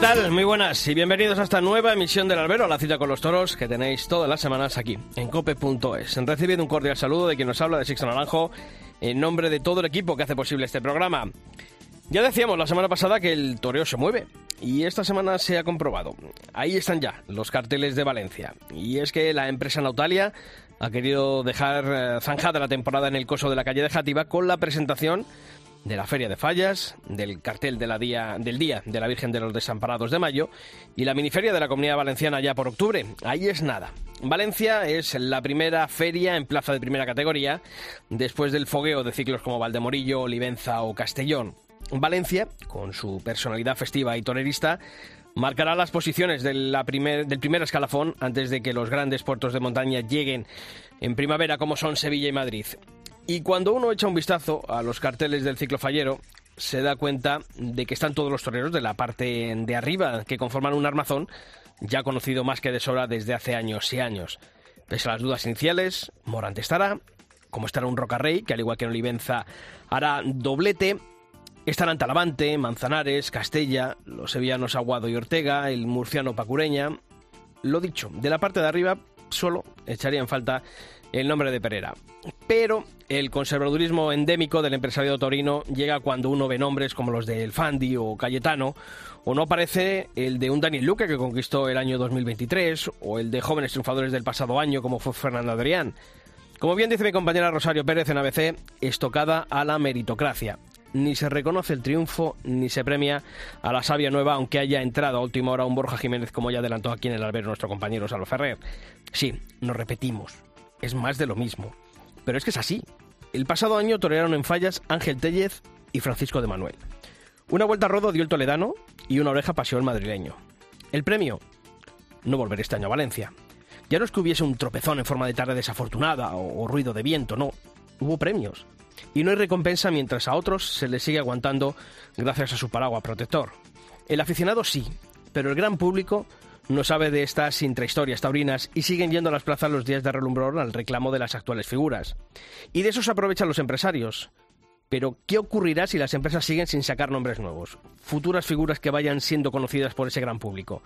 Tal? Muy buenas y bienvenidos a esta nueva emisión del Albero, la cita con los toros que tenéis todas las semanas aquí en cope.es. Recibiendo un cordial saludo de quien nos habla de Sixto Naranjo en nombre de todo el equipo que hace posible este programa. Ya decíamos la semana pasada que el toreo se mueve y esta semana se ha comprobado. Ahí están ya los carteles de Valencia. Y es que la empresa Nautalia ha querido dejar eh, zanjada la temporada en el coso de la calle de Játiva con la presentación de la Feria de Fallas, del cartel día, del Día de la Virgen de los Desamparados de mayo y la miniferia de la Comunidad Valenciana ya por octubre. Ahí es nada. Valencia es la primera feria en plaza de primera categoría después del fogueo de ciclos como Valdemorillo, Olivenza o Castellón. Valencia, con su personalidad festiva y tonerista, marcará las posiciones del primer escalafón antes de que los grandes puertos de montaña lleguen en primavera como son Sevilla y Madrid. Y cuando uno echa un vistazo a los carteles del ciclo fallero, se da cuenta de que están todos los toreros de la parte de arriba, que conforman un armazón ya conocido más que de sobra desde hace años y años. Pese a las dudas iniciales, Morante estará, como estará un Rocarrey, que al igual que en Olivenza hará doblete, estarán Talavante, Manzanares, Castella, los sevillanos Aguado y Ortega, el murciano Pacureña. Lo dicho, de la parte de arriba solo echaría en falta el nombre de Pereira. Pero el conservadurismo endémico del empresario torino llega cuando uno ve nombres como los de El Fandi o Cayetano, o no aparece el de un Daniel Luque que conquistó el año 2023, o el de jóvenes triunfadores del pasado año como fue Fernando Adrián. Como bien dice mi compañera Rosario Pérez en ABC, estocada a la meritocracia. Ni se reconoce el triunfo, ni se premia a la sabia nueva, aunque haya entrado a última hora un Borja Jiménez, como ya adelantó aquí en el albero nuestro compañero Salvo Ferrer. Sí, nos repetimos es más de lo mismo. Pero es que es así. El pasado año torearon en fallas Ángel Tellez y Francisco de Manuel. Una vuelta a rodo dio el toledano y una oreja paseó el madrileño. El premio, no volver este año a Valencia. Ya no es que hubiese un tropezón en forma de tarde desafortunada o, o ruido de viento, no. Hubo premios. Y no hay recompensa mientras a otros se les sigue aguantando gracias a su paraguas protector. El aficionado sí, pero el gran público no sabe de estas intrahistorias taurinas y siguen yendo a las plazas los días de relumbrón al reclamo de las actuales figuras. Y de eso se aprovechan los empresarios. Pero, ¿qué ocurrirá si las empresas siguen sin sacar nombres nuevos? Futuras figuras que vayan siendo conocidas por ese gran público.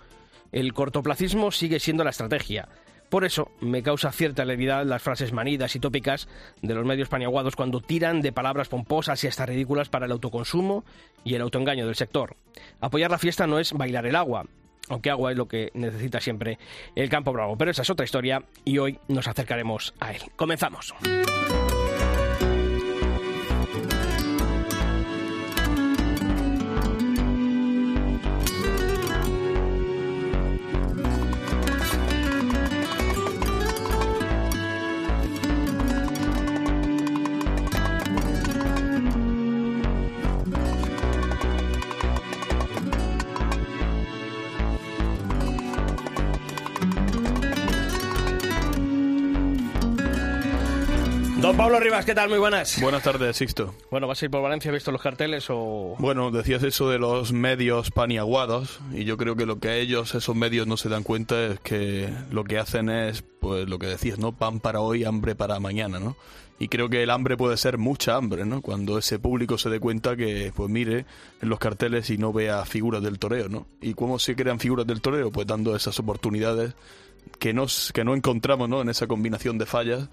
El cortoplacismo sigue siendo la estrategia. Por eso me causa cierta levedad las frases manidas y tópicas de los medios paniaguados cuando tiran de palabras pomposas y hasta ridículas para el autoconsumo y el autoengaño del sector. Apoyar la fiesta no es bailar el agua, aunque agua es lo que necesita siempre el campo bravo. Pero esa es otra historia y hoy nos acercaremos a él. Comenzamos. ¿Qué tal? Muy buenas. Buenas tardes, Sixto. Bueno, ¿vas a ir por Valencia? ¿Has visto los carteles o...? Bueno, decías eso de los medios paniaguados y yo creo que lo que ellos, esos medios, no se dan cuenta es que lo que hacen es, pues lo que decías, ¿no? Pan para hoy, hambre para mañana, ¿no? Y creo que el hambre puede ser mucha hambre, ¿no? Cuando ese público se dé cuenta que, pues mire en los carteles y no vea figuras del toreo, ¿no? ¿Y cómo se crean figuras del toreo? Pues dando esas oportunidades que, nos, que no encontramos, ¿no? En esa combinación de fallas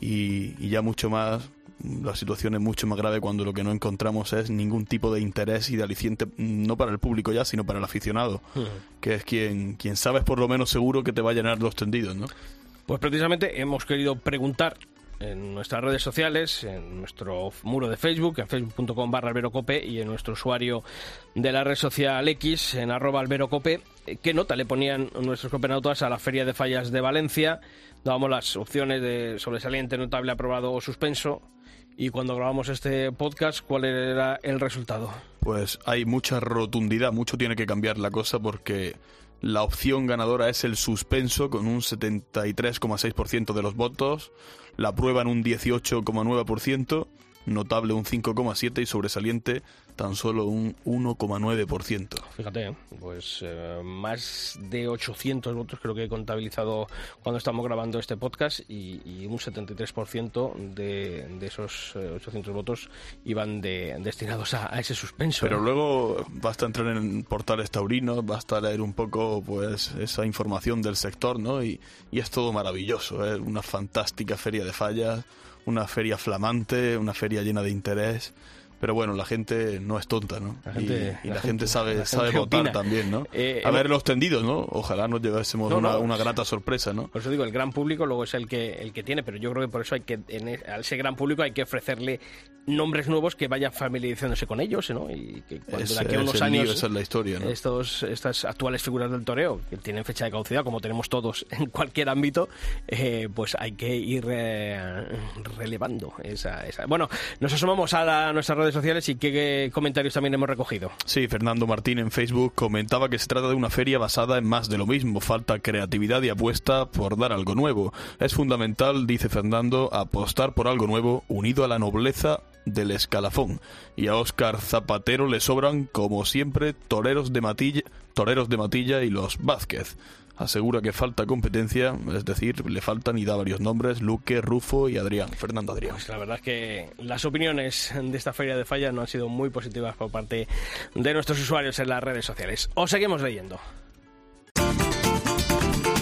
y, ya mucho más la situación es mucho más grave cuando lo que no encontramos es ningún tipo de interés y de aliciente, no para el público ya, sino para el aficionado, que es quien, quien sabes por lo menos seguro que te va a llenar los tendidos, ¿no? Pues precisamente hemos querido preguntar en nuestras redes sociales, en nuestro muro de Facebook, en facebook.com barra alberocope y en nuestro usuario de la red social X, en arroba alberocope, qué nota le ponían nuestros copenautas a la Feria de Fallas de Valencia. Dábamos las opciones de sobresaliente, notable, aprobado o suspenso. Y cuando grabamos este podcast, ¿cuál era el resultado? pues hay mucha rotundidad, mucho tiene que cambiar la cosa porque la opción ganadora es el suspenso con un 73,6% de los votos, la prueba en un 18,9%, notable un 5,7% y sobresaliente tan solo un 1,9%. Fíjate, ¿eh? pues eh, más de 800 votos creo que he contabilizado cuando estamos grabando este podcast y, un 73% de, de esos 800 eh, votos iban de, destinados a, ese suspenso. Pero luego basta entrar en portales taurinos, basta leer un poco pues esa información del sector, ¿no? Y, y es todo maravilloso, es una fantástica feria de fallas, una feria flamante, una feria llena de interés pero bueno, la gente no es tonta, ¿no? y, la, gente, sabe, sabe votar también, ¿no? Eh, a ver los tendidos, ¿no? Ojalá nos llevásemos una, grata sorpresa, ¿no? Por eso digo, el gran público luego es el que el que tiene, pero yo creo que por eso hay que en e, a ese gran público hay que ofrecerle nombres nuevos que vayan familiarizándose con ellos, ¿no? Y que cuando de aquí a unos años esa es la historia, ¿no? estos estas actuales figuras del toreo que tienen fecha de caducidad, como tenemos todos en cualquier ámbito, eh, pues hay que ir eh, relevando esa, esa, Bueno, nos asomamos a nuestras sociales y qué comentarios también hemos recogido. Sí, Fernando Martín en Facebook comentaba que se trata de una feria basada en más de lo mismo, falta creatividad y apuesta por dar algo nuevo. Es fundamental, dice Fernando, apostar por algo nuevo unido a la nobleza del escalafón. Y a Óscar Zapatero le sobran, como siempre, toreros de Matilla, toreros de Matilla y los Vázquez asegura que falta competencia, es decir, le faltan y da varios nombres, Luque, Rufo y Adrián, Fernando Adrián. Pues la verdad es que las opiniones de esta feria de falla no han sido muy positivas por parte de nuestros usuarios en las redes sociales. Os seguimos leyendo.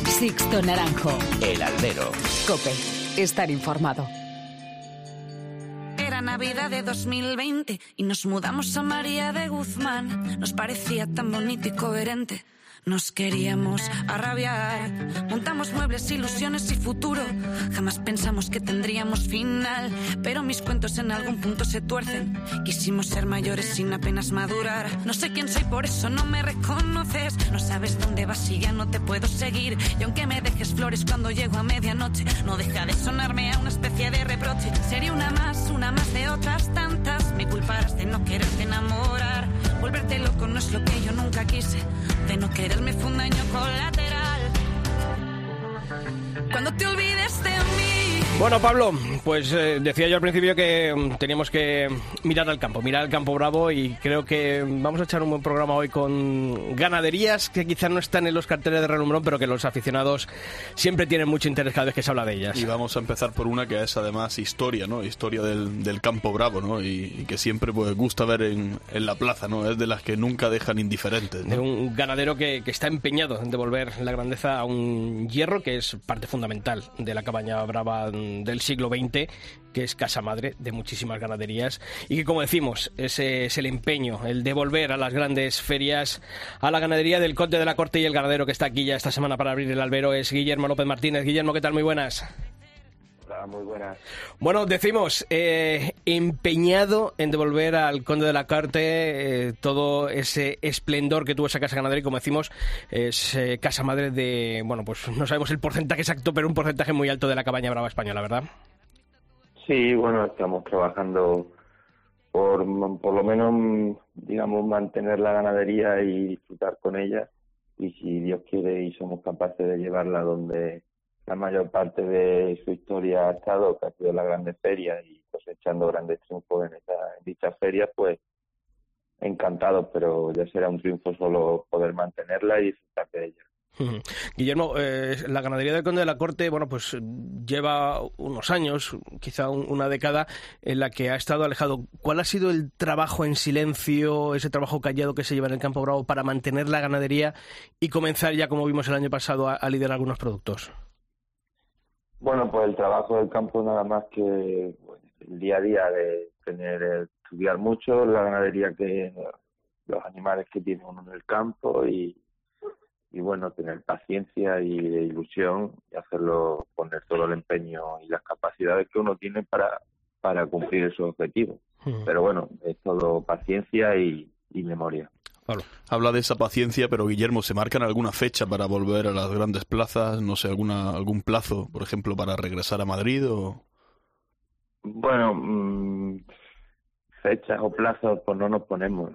Sixto Naranjo. El Albero. Cope. Estar informado. Era Navidad de 2020 y nos mudamos a María de Guzmán. Nos parecía tan bonito y coherente nos queríamos arrabiar. Montamos muebles, ilusiones y futuro. Jamás pensamos que tendríamos final. Pero mis cuentos en algún punto se tuercen. Quisimos ser mayores sin apenas madurar. No sé quién soy, por eso no me reconoces. No sabes dónde vas y ya no te puedo seguir. Y aunque me dejes flores cuando llego a medianoche, no deja de sonarme a una especie de reproche. Sería una más, una más de otras tantas. Me culparás de no quererte enamorar. Volverte loco no es lo que yo nunca quise. De no quererme fue un daño colateral. Cuando te olvides de mí. Bueno, Pablo, pues eh, decía yo al principio que mm, teníamos que mirar al campo, mirar al campo bravo y creo que vamos a echar un buen programa hoy con ganaderías que quizás no están en los carteles de relumbrón, pero que los aficionados siempre tienen mucho interés cada vez que se habla de ellas. Y vamos a empezar por una que es además historia, ¿no? Historia del, campo bravo, ¿no? Y, que siempre pues gusta ver en, la plaza, ¿no? Es de las que nunca dejan indiferentes. De un ganadero que, que está empeñado en devolver la grandeza a un hierro que es parte fundamental de la cabaña brava del siglo XX, que es casa madre de muchísimas ganaderías y que, como decimos, ese es el empeño, el devolver a las grandes ferias a la ganadería del Conde de la Corte y el ganadero que está aquí ya esta semana para abrir el albero es Guillermo López Martínez. Guillermo, ¿qué tal? Muy buenas muy buenas. Bueno, decimos, eh, empeñado en devolver al conde de la Carte eh, todo ese esplendor que tuvo esa casa ganadera y como decimos, es eh, casa madre de, bueno, pues no sabemos el porcentaje exacto, pero un porcentaje muy alto de la cabaña brava española, ¿verdad? Sí, bueno, estamos trabajando por, por lo menos, digamos, mantener la ganadería y disfrutar con ella y si Dios quiere y somos capaces de llevarla donde la mayor parte de su historia ha estado, que ha sido la grande feria y cosechando grandes triunfos en, esta, en dichas ferias, pues encantado, pero ya será un triunfo solo poder mantenerla y disfrutar de ella. Guillermo, eh, la ganadería del Conde de la Corte, bueno, pues lleva unos años, quizá una década, en la que ha estado alejado. ¿Cuál ha sido el trabajo en silencio, ese trabajo callado que se lleva en el Campo Bravo para mantener la ganadería y comenzar ya, como vimos el año pasado, a liderar algunos productos? Bueno, pues el trabajo del campo nada más que el día a día de tener estudiar mucho la ganadería que los animales que tiene uno en el campo y, y bueno tener paciencia y ilusión y hacerlo poner todo el empeño y las capacidades que uno tiene para para cumplir esos objetivos. Pero bueno es todo paciencia y memoria Habla de esa paciencia, pero Guillermo, ¿se marcan alguna fecha para volver a las grandes plazas? No sé, alguna algún plazo, por ejemplo, para regresar a Madrid o... Bueno, mm, fechas o plazos, pues no nos ponemos.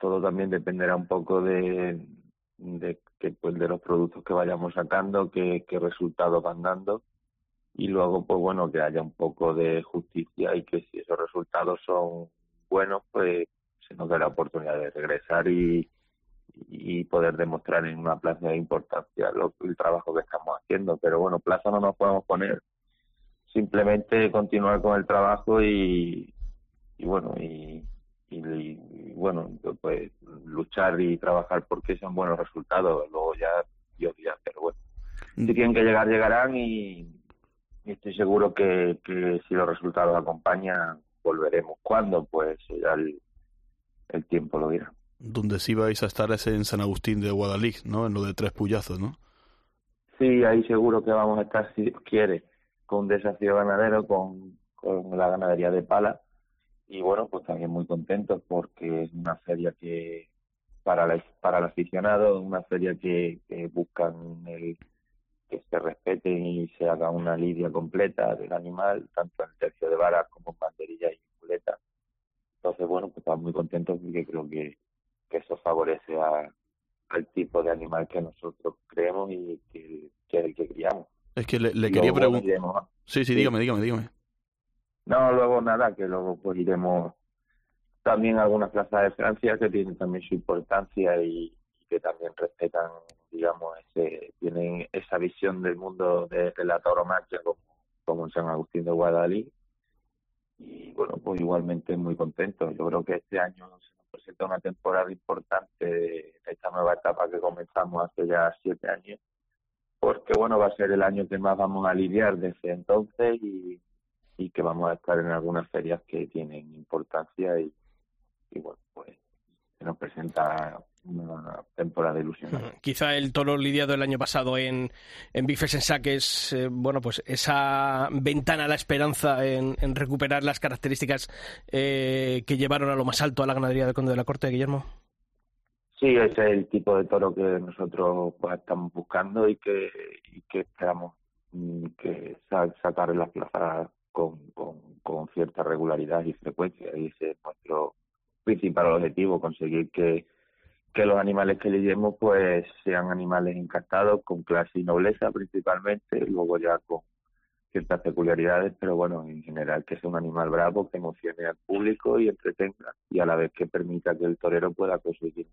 Todo también dependerá un poco de, de que pues de los productos que vayamos sacando, qué, qué resultados van dando y luego pues bueno que haya un poco de justicia y que si esos resultados son buenos pues se nos dé la oportunidad de regresar y, y poder demostrar en una plaza de importancia lo, el trabajo que estamos haciendo. Pero bueno plaza no nos podemos poner. Simplemente continuar con el trabajo y, y bueno y, y, bueno pues luchar y trabajar porque sean buenos resultados. Luego ya Dios ya pero bueno. Si tienen que llegar llegarán y, estoy seguro que, que si los resultados acompañan volveremos. Cuándo pues ya el, el tiempo lo dirá donde sí vais a estar es en San Agustín de Guadalix, ¿no? En lo de tres puyazos, ¿no? Sí, ahí seguro que vamos a estar, si quiere, con un desafío ganadero, con, con la ganadería de pala. Y bueno, pues también muy contentos porque es una feria que, para, la, para el aficionado, una feria que, que buscan el, que se respeten y se haga una lidia completa del animal, tanto en tercio de vara como en banderilla y muleta. Entonces, bueno, pues estamos muy contentos porque creo que, que eso favorece a, al tipo de animal que nosotros creemos y que, que, que criamos. Es que le, quería preguntar. Sí, sí, dígame, dígame, dígame. No, luego nada, que luego pues iremos también a algunas plazas de Francia que tienen también su importancia y, que también respetan, digamos, ese, tienen esa visión del mundo de, la tauromaquia como, como en San Agustín de Guadalí. Y bueno, pues igualmente muy contento. Yo creo que este año presenta una temporada importante de esta nueva etapa que comenzamos hace ya siete años, porque bueno, va a ser el año que más vamos a lidiar desde entonces y, y que vamos a estar en algunas ferias que tienen importancia y, y bueno, pues se nos presenta una temporada ilusión. Quizá el toro lidiado el año pasado en, en Bifes en Saques, eh, bueno, pues esa ventana a la esperanza en, recuperar las características eh, que llevaron a lo más alto a la ganadería del Conde de la Corte, Guillermo. Sí, ese es el tipo de toro que nosotros pues, estamos buscando y que, y que esperamos mm, que sacar en las plazas con, con, con cierta regularidad y frecuencia. Y ese es nuestro principal objetivo, conseguir que que los animales que lidiemos pues sean animales encantados con clase y nobleza principalmente, luego ya con ciertas peculiaridades, pero bueno, en general que sea un animal bravo, que emocione al público y entretenga y a la vez que permita que el torero pueda conseguir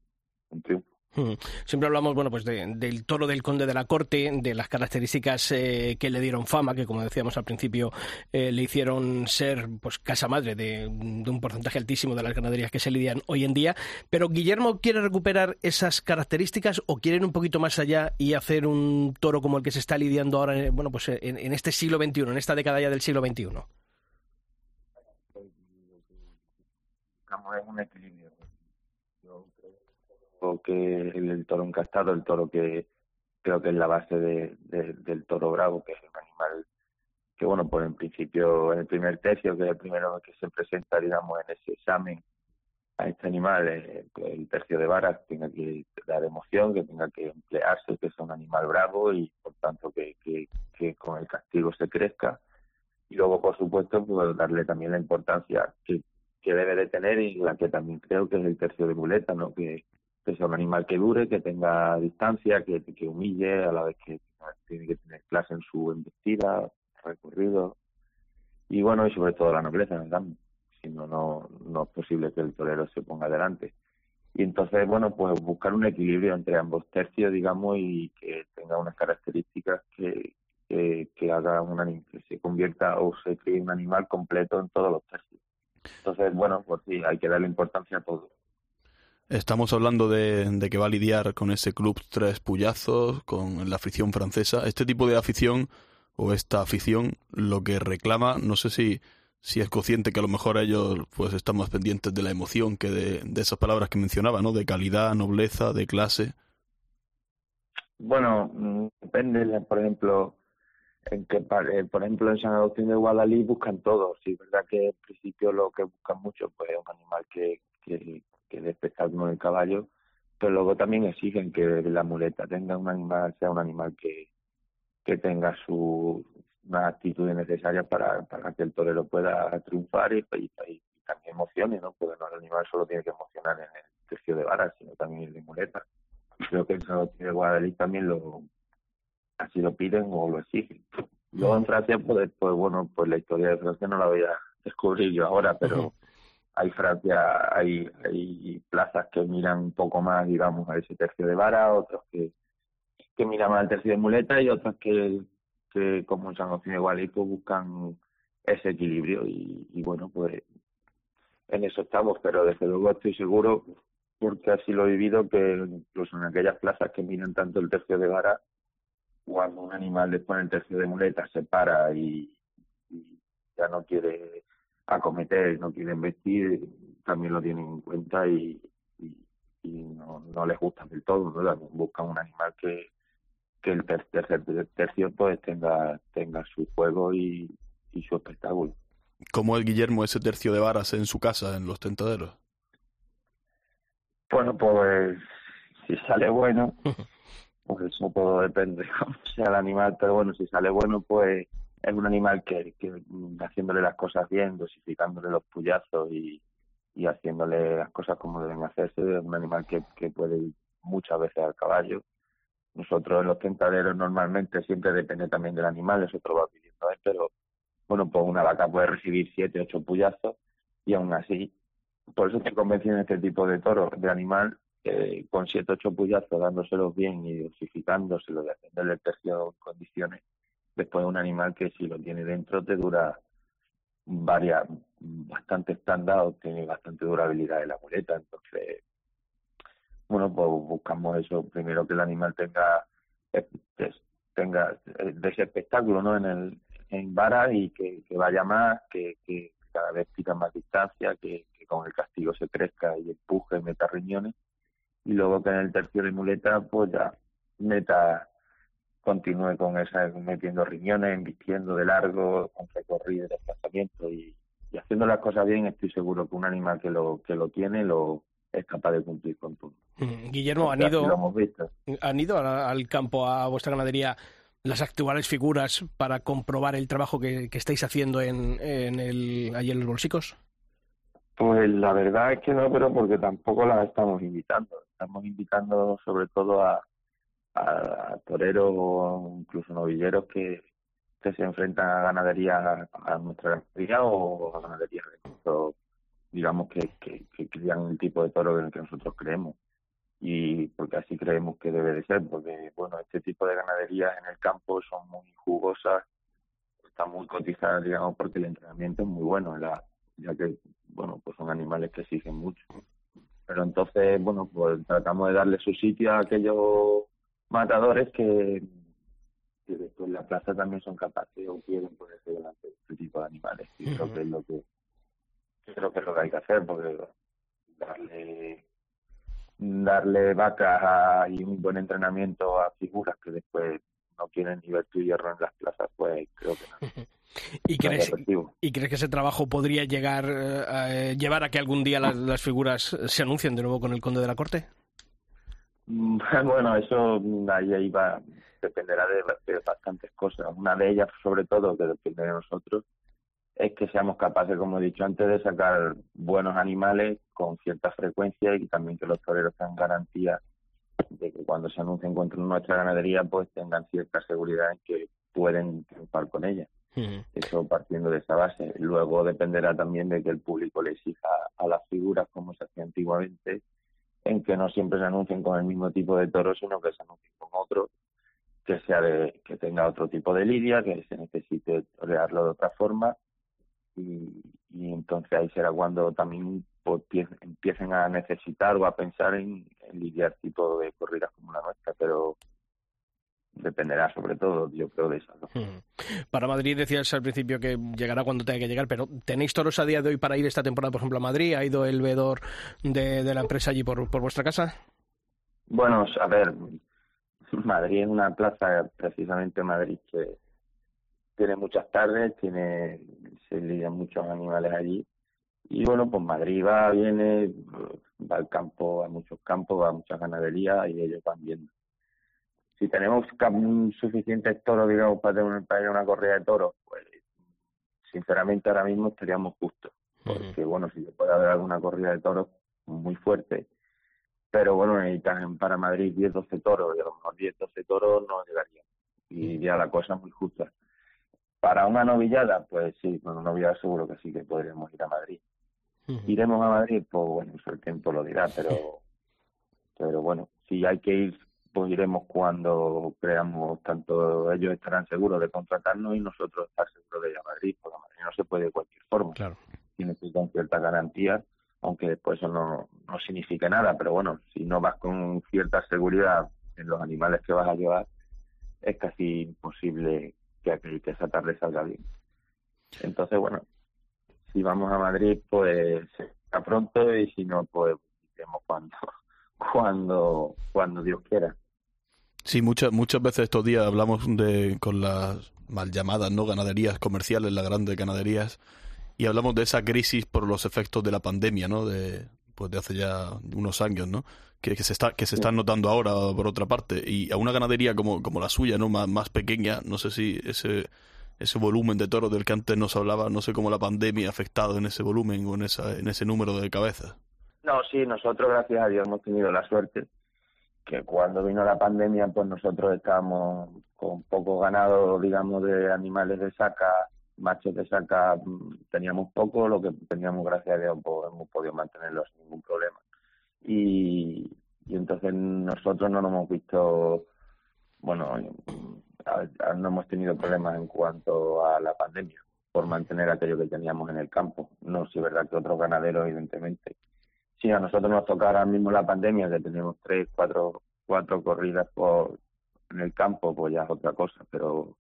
un triunfo. Hmm. Siempre hablamos, bueno, pues del toro del conde de la corte, de las características eh, que le dieron fama, que como decíamos al principio eh, le hicieron ser, pues, casa madre de, un porcentaje altísimo de las ganaderías que se lidian hoy en día. Pero Guillermo quiere recuperar esas características o quieren un poquito más allá y hacer un toro como el que se está lidiando ahora, eh, bueno, pues en, este siglo XXI, en esta década ya del siglo XXI. En un equilibrio que el, toro encastado, el toro que creo que es la base de, del toro bravo, que es un animal que, bueno, pues en principio, en el primer tercio, que es el primero que se presenta, digamos, en ese examen a este animal, eh, el tercio de varas tenga que dar emoción, que tenga que emplearse, que sea un animal bravo y, por tanto, que, que, que con el castigo se crezca. Y luego, por supuesto, pues darle también la importancia que, que debe de tener y la que también creo que es el tercio de muleta, ¿no? Que, que sea un animal que dure, que tenga distancia, que, humille, a la vez que tiene que tener clase en su embestida, recorrido, y bueno, y sobre todo la nobleza en el campo, si no, no es posible que el torero se ponga adelante. Y entonces, bueno, pues buscar un equilibrio entre ambos tercios, digamos, y que tenga unas características que, que, que haga un que se convierta o se cree un animal completo en todos los tercios. Entonces, bueno, pues sí, hay que darle importancia a todo. Estamos hablando de, que va a lidiar con ese club tres puyazos, con la afición francesa. Este tipo de afición o esta afición lo que reclama, no sé si, si es consciente que a lo mejor ellos pues están más pendientes de la emoción que de, de esas palabras que mencionaba, ¿no? De calidad, nobleza, de clase. Bueno, depende, por ejemplo, en que eh, por ejemplo en San Agustín de Guadalí buscan todo, sí, verdad que en principio lo que buscan mucho pues es un animal que, que de espectáculo del caballo, pero luego también exigen que la muleta tenga un animal, sea un animal que, que tenga su unas actitudes necesarias para, para que el torero pueda triunfar y, y, también emocione, ¿no? Porque no el animal solo tiene que emocionar en el tercio de varas, sino también el de muleta. Creo que el San de Guadalix también lo así lo piden o lo exigen. Luego en Francia, pues, pues bueno, pues la historia de Francia no la voy a descubrir yo ahora, pero hay Francia, hay, hay plazas que miran un poco más, digamos, a ese tercio de vara, otros que, que miran más al tercio de muleta y otras que, que como San Agustín de pues buscan ese equilibrio. Y, y bueno, pues en eso estamos, pero desde luego estoy seguro, porque así lo he vivido, que incluso en aquellas plazas que miran tanto el tercio de vara, cuando un animal después en el tercio de muleta se para y, ya no quiere acometer, no quiere investir, también lo tienen en cuenta y, y, no, no les gusta del todo, ¿no? buscan un animal que, que el tercer, tercio pues tenga, tenga su juego y, y su espectáculo. ¿Cómo es Guillermo ese tercio de varas en su casa, en los tentaderos? Bueno, pues si sale bueno, pues eso todo depende de cómo sea el animal, pero bueno, si sale bueno, pues es un animal que, que haciéndole las cosas bien, dosificándole los puyazos y, y haciéndole las cosas como deben hacerse, es un animal que, que puede ir muchas veces al caballo. Nosotros en los tentaderos normalmente siempre depende también del animal, eso te lo va pidiendo pero bueno, pues una vaca puede recibir siete, ocho puyazos y aún así, por eso estoy convencido en este tipo de toros, de animal, eh, con siete, ocho puyazos, dándoselos bien y dosificándoselos, de hacerle el tercio en condiciones, después un animal que si lo tiene dentro te dura varias, bastante estándar, tiene bastante durabilidad de la muleta, entonces, bueno, pues buscamos eso, primero que el animal tenga, eh, tenga eh, de ese espectáculo, ¿no? En el, en vara y que, vaya más, que, que cada vez pica más distancia, que, con el castigo se crezca y empuje, meta riñones. Y luego que en el tercio de muleta, pues ya meta, continúe con esa, metiendo riñones, embistiendo de largo, con recorrido y desplazamiento. Y, y haciendo las cosas bien, estoy seguro que un animal que lo, que lo tiene lo es capaz de cumplir con todo. Mm, Guillermo, ¿han ido, ¿han ido al campo a vuestra ganadería las actuales figuras para comprobar el trabajo que, estáis haciendo en, en el, allí en los bolsicos? Pues la verdad es que no, pero porque tampoco las estamos invitando. Estamos invitando sobre todo a, a, toreros o incluso novilleros que, que se enfrentan a ganadería, a nuestra ganadería o a ganadería digamos que, que, crían el tipo de toro en el que nosotros creemos y porque así creemos que debe de ser, porque bueno, este tipo de ganaderías en el campo son muy jugosas, están muy cotizadas, digamos, porque el entrenamiento es muy bueno, ya que, bueno, pues son animales que exigen mucho. Pero entonces, bueno, pues tratamos de darle su sitio a aquellos matadores que, que después en la plaza también son capaces o quieren ponerse delante de este tipo de animales. Y creo que es lo que creo que es lo que hay que hacer, porque darle darle vacas y un buen entrenamiento a figuras que después no quieren ni ver tu hierro en las plazas, pues creo que no. ¿Y crees, ¿Y crees que ese trabajo podría llegar eh, a eh, llevar a que algún día las, figuras se anuncien de nuevo con el conde de la corte? Mm, bueno, eso ahí, ahí va, dependerá de, bastantes cosas. Una de ellas, sobre todo, que depende de nosotros, es que seamos capaces, como he dicho antes, de sacar buenos animales con cierta frecuencia y también que los toreros tengan garantía de que cuando se anuncien contra nuestra ganadería pues tengan cierta seguridad en que pueden triunfar con ella. Eso partiendo de esa base. Luego dependerá también de que el público le exija a las figuras, como se hacía antiguamente, en que no siempre se anuncien con el mismo tipo de toro, sino que se anuncien con otro, que sea de, que tenga otro tipo de lidia, que se necesite torearlo de otra forma. Y, entonces ahí será cuando también pues, empiecen a necesitar o a pensar en, lidiar tipo de corridas como la nuestra, pero dependerá sobre todo, yo creo, de eso. Para Madrid decías al principio que llegará cuando tenga que llegar, pero ¿tenéis toros a día de hoy para ir esta temporada, por ejemplo, a Madrid? ¿Ha ido el veedor de, de la empresa allí por, por vuestra casa? Bueno, a ver, Madrid es una plaza, precisamente Madrid, que tiene muchas tardes, tiene se lidian muchos animales allí. Y bueno, pues Madrid va, viene, va al campo, a muchos campos, va a muchas ganaderías y ellos van viendo. Si tenemos suficientes toros, digamos, para tener, para una corrida de toros, pues sinceramente ahora mismo estaríamos justos. porque bueno, si puede haber alguna corrida de toros muy fuerte, pero bueno, necesitan para Madrid 10, 12 toros, y a lo mejor 10, 12 toros no llegaría y ya la cosa muy justa. Para una novillada, pues sí, con una novillada seguro que sí que podríamos ir a Madrid. ¿Iremos a Madrid? Pues bueno, eso el tiempo lo dirá, pero, pero bueno, si hay que ir, pues iremos cuando creamos, tanto ellos estarán seguros de contratarnos y nosotros estar seguros de ir a Madrid, porque Madrid no se puede de cualquier forma. Claro. Tiene que ir con cierta garantía, aunque después eso no, no signifique nada, pero bueno, si no vas con cierta seguridad en los animales que vas a llevar, es casi imposible que, que esa tarde salga bien. Entonces, bueno, si vamos a Madrid, pues a pronto y si no, pues iremos cuando, cuando, cuando Dios quiera. Sí, muchas muchas veces estos días hablamos de con las mal llamadas no ganaderías comerciales, las grandes ganaderías, y hablamos de esa crisis por los efectos de la pandemia, ¿no? De pues de hace ya unos años, ¿no? Que, se está que se están notando ahora por otra parte y a una ganadería como, como la suya, ¿no? Más, más pequeña, no sé si ese ese volumen de toros del que antes nos hablaba, no sé cómo la pandemia ha afectado en ese volumen o en, esa, en ese número de cabezas. No, sí, nosotros gracias a Dios hemos tenido la suerte que cuando vino la pandemia, pues nosotros estábamos con poco ganado, digamos, de animales de saca, machos de saca, mm, teníamos poco, lo que teníamos, gracias a Dios, pues hemos podido mantenerlos sin ningún problema. Y, y entonces nosotros no nos hemos visto, bueno, no hemos tenido problemas en cuanto a la pandemia por mantener aquello que teníamos en el campo. No si es verdad que otros ganaderos, evidentemente. Si a nosotros nos toca ahora mismo la pandemia, que tenemos tres, cuatro, cuatro corridas por en el campo, pues ya es otra cosa, pero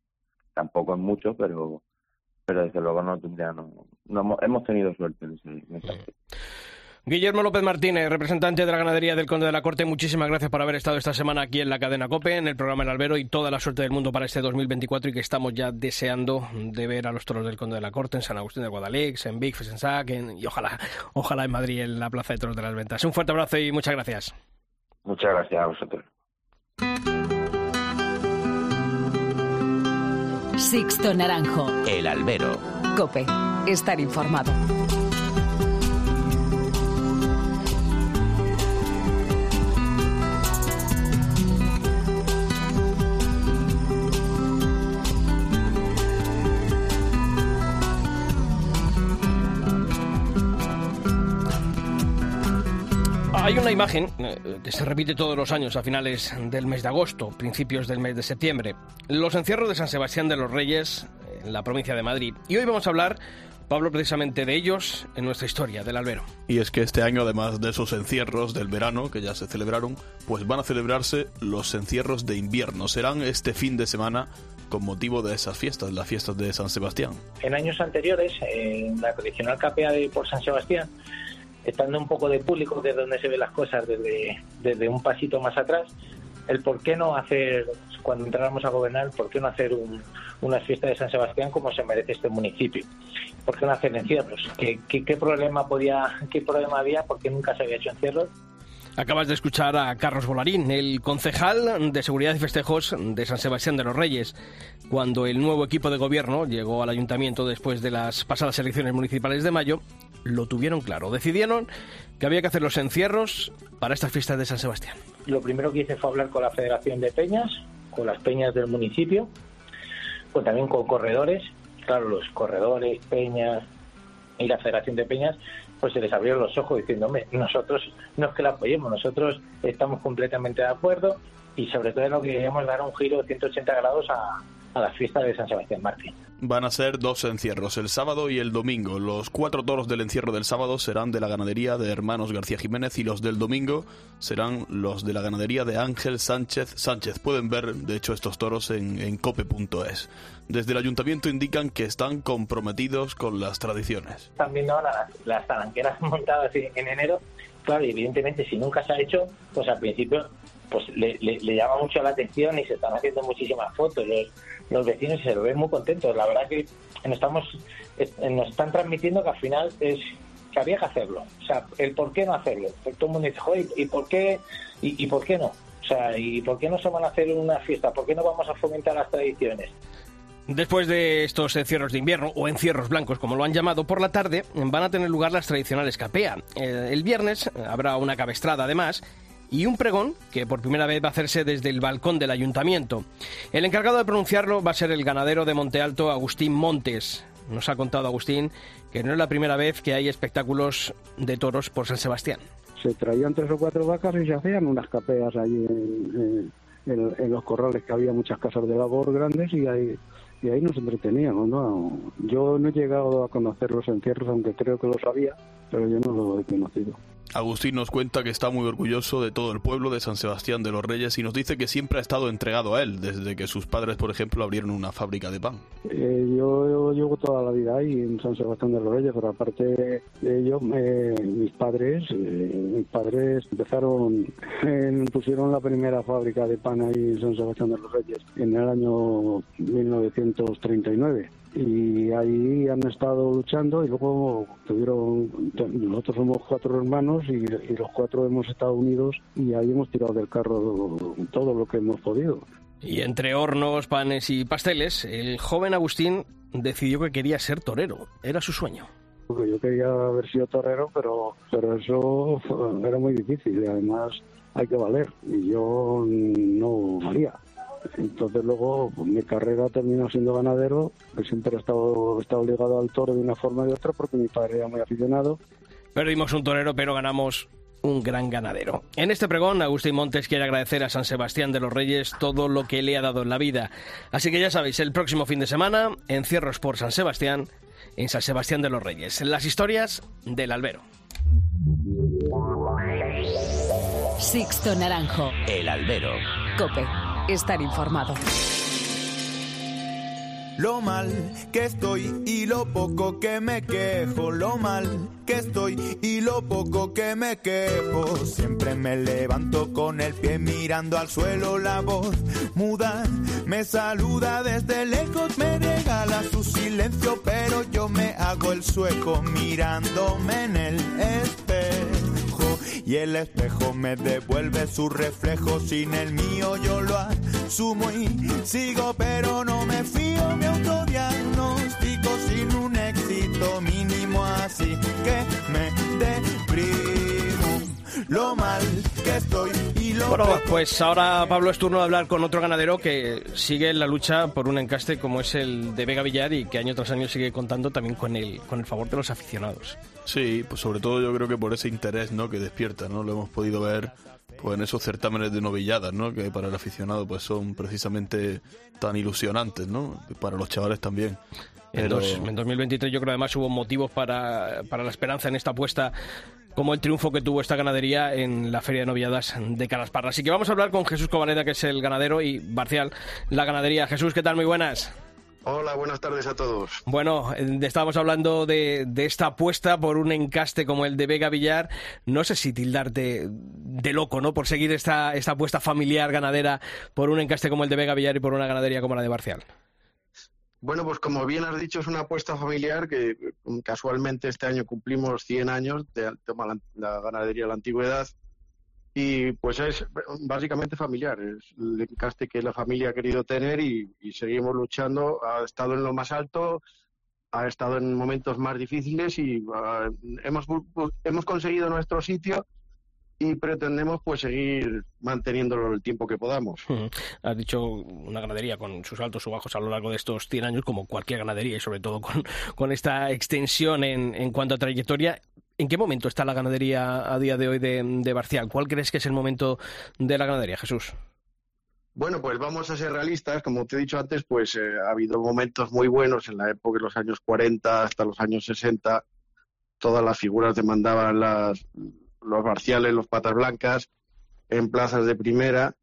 tampoco es mucho, pero pero desde luego no tendría, no, no hemos tenido suerte en ese, en ese Guillermo López Martínez, representante de la ganadería del Conde de la Corte, muchísimas gracias por haber estado esta semana aquí en la cadena COPE, en el programa El Albero y toda la suerte del mundo para este 2024 y que estamos ya deseando de ver a los toros del Conde de la Corte en San Agustín de Guadalix, en Big en Sac y ojalá, ojalá en Madrid en la Plaza de Toros de las Ventas. Un fuerte abrazo y muchas gracias. Muchas gracias a vosotros. Sixto Naranjo. El Albero. COPE. Estar informado. Hay una imagen eh, que se repite todos los años a finales del mes de agosto, principios del mes de septiembre. Los encierros de San Sebastián de los Reyes en la provincia de Madrid. Y hoy vamos a hablar, Pablo, precisamente de ellos en nuestra historia del albero. Y es que este año, además de esos encierros del verano que ya se celebraron, pues van a celebrarse los encierros de invierno. Serán este fin de semana con motivo de esas fiestas, las fiestas de San Sebastián. En años anteriores, en la tradicional capea de por San Sebastián, estando un poco de público, que es donde se ven las cosas desde, desde un pasito más atrás, el por qué no hacer, cuando entráramos a gobernar, por qué no hacer un, una fiesta de San Sebastián como se merece este municipio. ¿Por qué no hacer encierros? ¿Qué, qué, problema podía, qué problema había? ¿Por qué nunca se había hecho encierros? Acabas de escuchar a Carlos Volarín, el concejal de Seguridad y Festejos de San Sebastián de los Reyes, cuando el nuevo equipo de gobierno llegó al ayuntamiento después de las pasadas elecciones municipales de mayo lo tuvieron claro. Decidieron que había que hacer los encierros para estas fiestas de San Sebastián. Lo primero que hice fue hablar con la Federación de Peñas, con las peñas del municipio, pues también con corredores. Claro, los corredores, peñas y la Federación de Peñas, pues se les abrieron los ojos diciéndome, nosotros no es que la apoyemos, nosotros estamos completamente de acuerdo y sobre todo lo que queríamos dar un giro de 180 grados a, a las fiestas de San Sebastián Martín. Van a ser dos encierros, el sábado y el domingo. Los cuatro toros del encierro del sábado serán de la ganadería de Hermanos García Jiménez y los del domingo serán los de la ganadería de Ángel Sánchez Sánchez. Pueden ver, de hecho, estos toros en, cope.es. Desde el ayuntamiento indican que están comprometidos con las tradiciones. Están viendo ahora las, talanqueras montadas en enero. Claro, evidentemente, si nunca se ha hecho, pues al principio pues le, llama mucho la atención y se están haciendo muchísimas fotos. Los, los vecinos se lo ven muy contentos. La verdad que nos, estamos, nos están transmitiendo que al final es que había que hacerlo. O sea, el por qué no hacerlo. Todo el mundo dice, ¿y por qué, y, por qué no? O sea, ¿y por qué no se van a hacer una fiesta? ¿Por qué no vamos a fomentar las tradiciones? Después de estos encierros de invierno, o encierros blancos como lo han llamado, por la tarde van a tener lugar las tradicionales capea. Eh, el viernes habrá una cabestrada además y un pregón que por primera vez va a hacerse desde el balcón del ayuntamiento. El encargado de pronunciarlo va a ser el ganadero de Monte Alto, Agustín Montes. Nos ha contado Agustín que no es la primera vez que hay espectáculos de toros por San Sebastián. Se traían tres o cuatro vacas y se hacían unas capeas allí en, los corrales que había muchas casas de labor grandes y ahí y ahí nos entreteníamos, ¿no? Yo no he llegado a conocer los encierros, aunque creo que lo sabía, pero yo no lo he conocido. Agustín nos cuenta que está muy orgulloso de todo el pueblo de San Sebastián de los Reyes y nos dice que siempre ha estado entregado a él, desde que sus padres, por ejemplo, abrieron una fábrica de pan. Eh, yo, llevo toda la vida ahí en San Sebastián de los Reyes, pero aparte de ello, eh, mis padres, eh, mis padres empezaron, pusieron la primera fábrica de pan ahí en San Sebastián de los Reyes en el año 1939 y ahí han estado luchando y luego tuvieron nosotros somos cuatro hermanos y, los cuatro hemos estado unidos y ahí hemos tirado del carro todo lo que hemos podido y entre hornos, panes y pasteles, el joven Agustín decidió que quería ser torero. Era su sueño. Yo quería haber sido torero, pero, pero eso era muy difícil y además hay que valer. Y yo no valía. Entonces luego pues, mi carrera terminó siendo ganadero, que siempre he estado, estado ligado al toro de una forma o de otra porque mi padre era muy aficionado. Perdimos un torero, pero ganamos un gran ganadero. En este pregón, Agustín Montes quiere agradecer a San Sebastián de los Reyes todo lo que le ha dado en la vida. Así que ya sabéis, el próximo fin de semana, encierros por San Sebastián, en San Sebastián de los Reyes. Las historias del albero. Sixto Naranjo. El albero. Cope estar informado. Lo mal que estoy y lo poco que me quejo, lo mal que estoy y lo poco que me quejo. Siempre me levanto con el pie mirando al suelo, la voz muda me saluda desde lejos, me regala su silencio, pero yo me hago el sueco mirándome en el espejo y el espejo me devuelve su reflejo. Sin el mío yo lo asumo y sigo pero no me fío. Mi autodiagnóstico sin un éxito mínimo así que me deprimo lo mal que estoy y lo Bueno, pues ahora Pablo es turno de hablar con otro ganadero que sigue en la lucha por un encaste como es el de Vega Villar y que año tras año sigue contando también con el, con el favor de los aficionados. Sí, pues sobre todo yo creo que por ese interés ¿no? que despierta, ¿no? Lo hemos podido ver pues en esos certámenes de novilladas, ¿no? Que para el aficionado pues son precisamente tan ilusionantes, ¿no? Para los chavales también. En, 2023 yo creo además hubo motivos para, para la esperanza en esta apuesta como el triunfo que tuvo esta ganadería en la Feria de Novilladas de Calasparra. Así que vamos a hablar con Jesús Cobaneda, que es el ganadero, y Barcial, la ganadería. Jesús, ¿qué tal? Muy buenas. Hola, buenas tardes a todos. Bueno, eh, estábamos hablando de, esta apuesta por un encaste como el de Vega Villar. No sé si tildarte de loco, ¿no? Por seguir esta, esta apuesta familiar ganadera por un encaste como el de Vega Villar y por una ganadería como la de Barcial. Bueno, pues como bien has dicho, es una apuesta familiar que mm, casualmente este año cumplimos 100 años de la, ganadería de la antigüedad y pues es básicamente familiar, es el encaste que la familia ha querido tener y, seguimos luchando. Ha estado en lo más alto, ha estado en momentos más difíciles y ah, hemos, hemos conseguido nuestro sitio y pretendemos pues seguir manteniéndolo el tiempo que podamos. Has dicho una ganadería con sus altos y bajos a lo largo de estos 100 años, como cualquier ganadería, y sobre todo con, con esta extensión en, en cuanto a trayectoria. ¿En qué momento está la ganadería a día de hoy de, de Barcial? ¿Cuál crees que es el momento de la ganadería, Jesús? Bueno, pues vamos a ser realistas. Como te he dicho antes, pues eh, ha habido momentos muy buenos en la época de los años 40 hasta los años 60. Todas las figuras demandaban las, los barciales, los patas blancas, en plazas de primera.